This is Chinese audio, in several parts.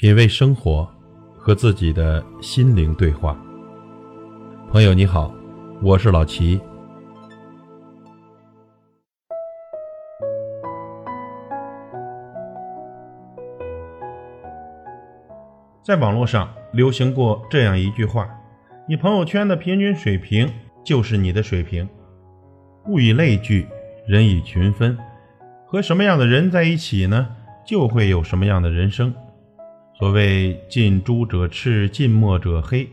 品味生活，和自己的心灵对话。朋友你好，我是老齐。在网络上流行过这样一句话：“你朋友圈的平均水平就是你的水平。”物以类聚，人以群分，和什么样的人在一起呢，就会有什么样的人生。所谓近朱者赤，近墨者黑。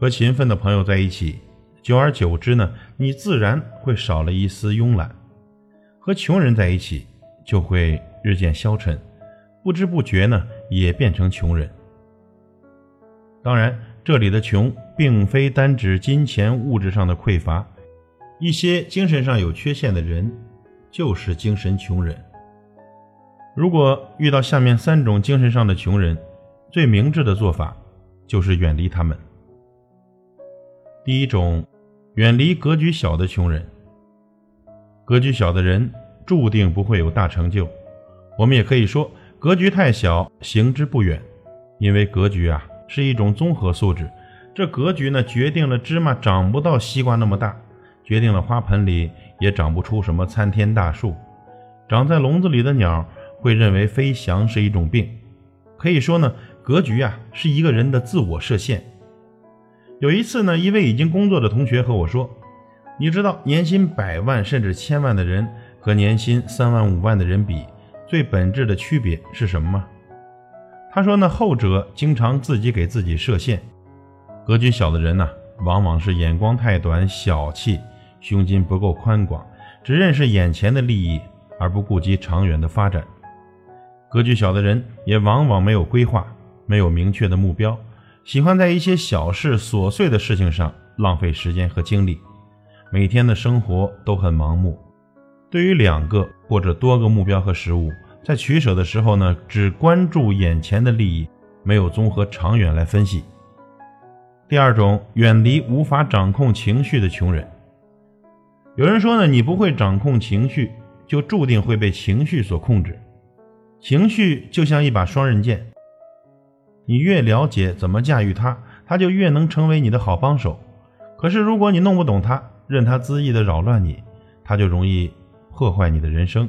和勤奋的朋友在一起，久而久之呢，你自然会少了一丝慵懒；和穷人在一起，就会日渐消沉，不知不觉呢，也变成穷人。当然，这里的穷，并非单指金钱物质上的匮乏，一些精神上有缺陷的人，就是精神穷人。如果遇到下面三种精神上的穷人，最明智的做法就是远离他们。第一种，远离格局小的穷人。格局小的人注定不会有大成就。我们也可以说，格局太小，行之不远。因为格局啊是一种综合素质，这格局呢决定了芝麻长不到西瓜那么大，决定了花盆里也长不出什么参天大树。长在笼子里的鸟。会认为飞翔是一种病，可以说呢，格局啊是一个人的自我设限。有一次呢，一位已经工作的同学和我说：“你知道年薪百万甚至千万的人和年薪三万五万的人比，最本质的区别是什么吗？”他说：“呢，后者经常自己给自己设限，格局小的人呢，往往是眼光太短、小气，胸襟不够宽广，只认识眼前的利益，而不顾及长远的发展。”格局小的人也往往没有规划，没有明确的目标，喜欢在一些小事、琐碎的事情上浪费时间和精力，每天的生活都很盲目。对于两个或者多个目标和事物，在取舍的时候呢，只关注眼前的利益，没有综合长远来分析。第二种，远离无法掌控情绪的穷人。有人说呢，你不会掌控情绪，就注定会被情绪所控制。情绪就像一把双刃剑，你越了解怎么驾驭它，它就越能成为你的好帮手。可是如果你弄不懂它，任它恣意的扰乱你，它就容易破坏你的人生。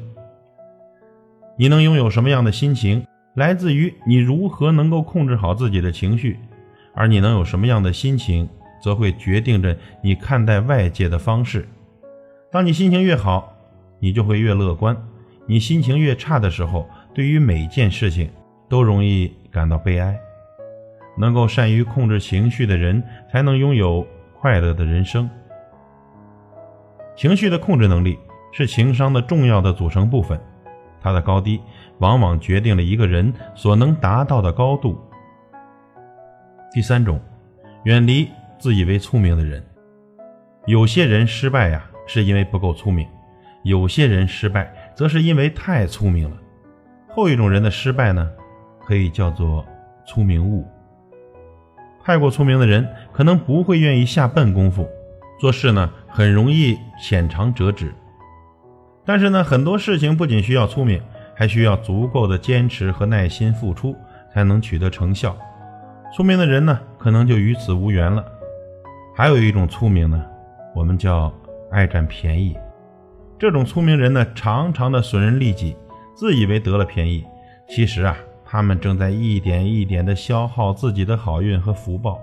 你能拥有什么样的心情，来自于你如何能够控制好自己的情绪；而你能有什么样的心情，则会决定着你看待外界的方式。当你心情越好，你就会越乐观；你心情越差的时候，对于每件事情都容易感到悲哀。能够善于控制情绪的人，才能拥有快乐的人生。情绪的控制能力是情商的重要的组成部分，它的高低往往决定了一个人所能达到的高度。第三种，远离自以为聪明的人。有些人失败呀，是因为不够聪明；有些人失败，则是因为太聪明了。后一种人的失败呢，可以叫做聪明误。太过聪明的人可能不会愿意下笨功夫，做事呢很容易浅尝辄止。但是呢，很多事情不仅需要聪明，还需要足够的坚持和耐心付出，才能取得成效。聪明的人呢，可能就与此无缘了。还有一种聪明呢，我们叫爱占便宜。这种聪明人呢，常常的损人利己。自以为得了便宜，其实啊，他们正在一点一点地消耗自己的好运和福报，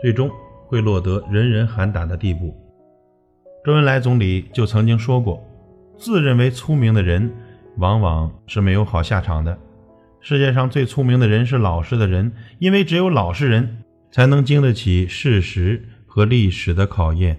最终会落得人人喊打的地步。周恩来总理就曾经说过：“自认为聪明的人，往往是没有好下场的。世界上最聪明的人是老实的人，因为只有老实人才能经得起事实和历史的考验。”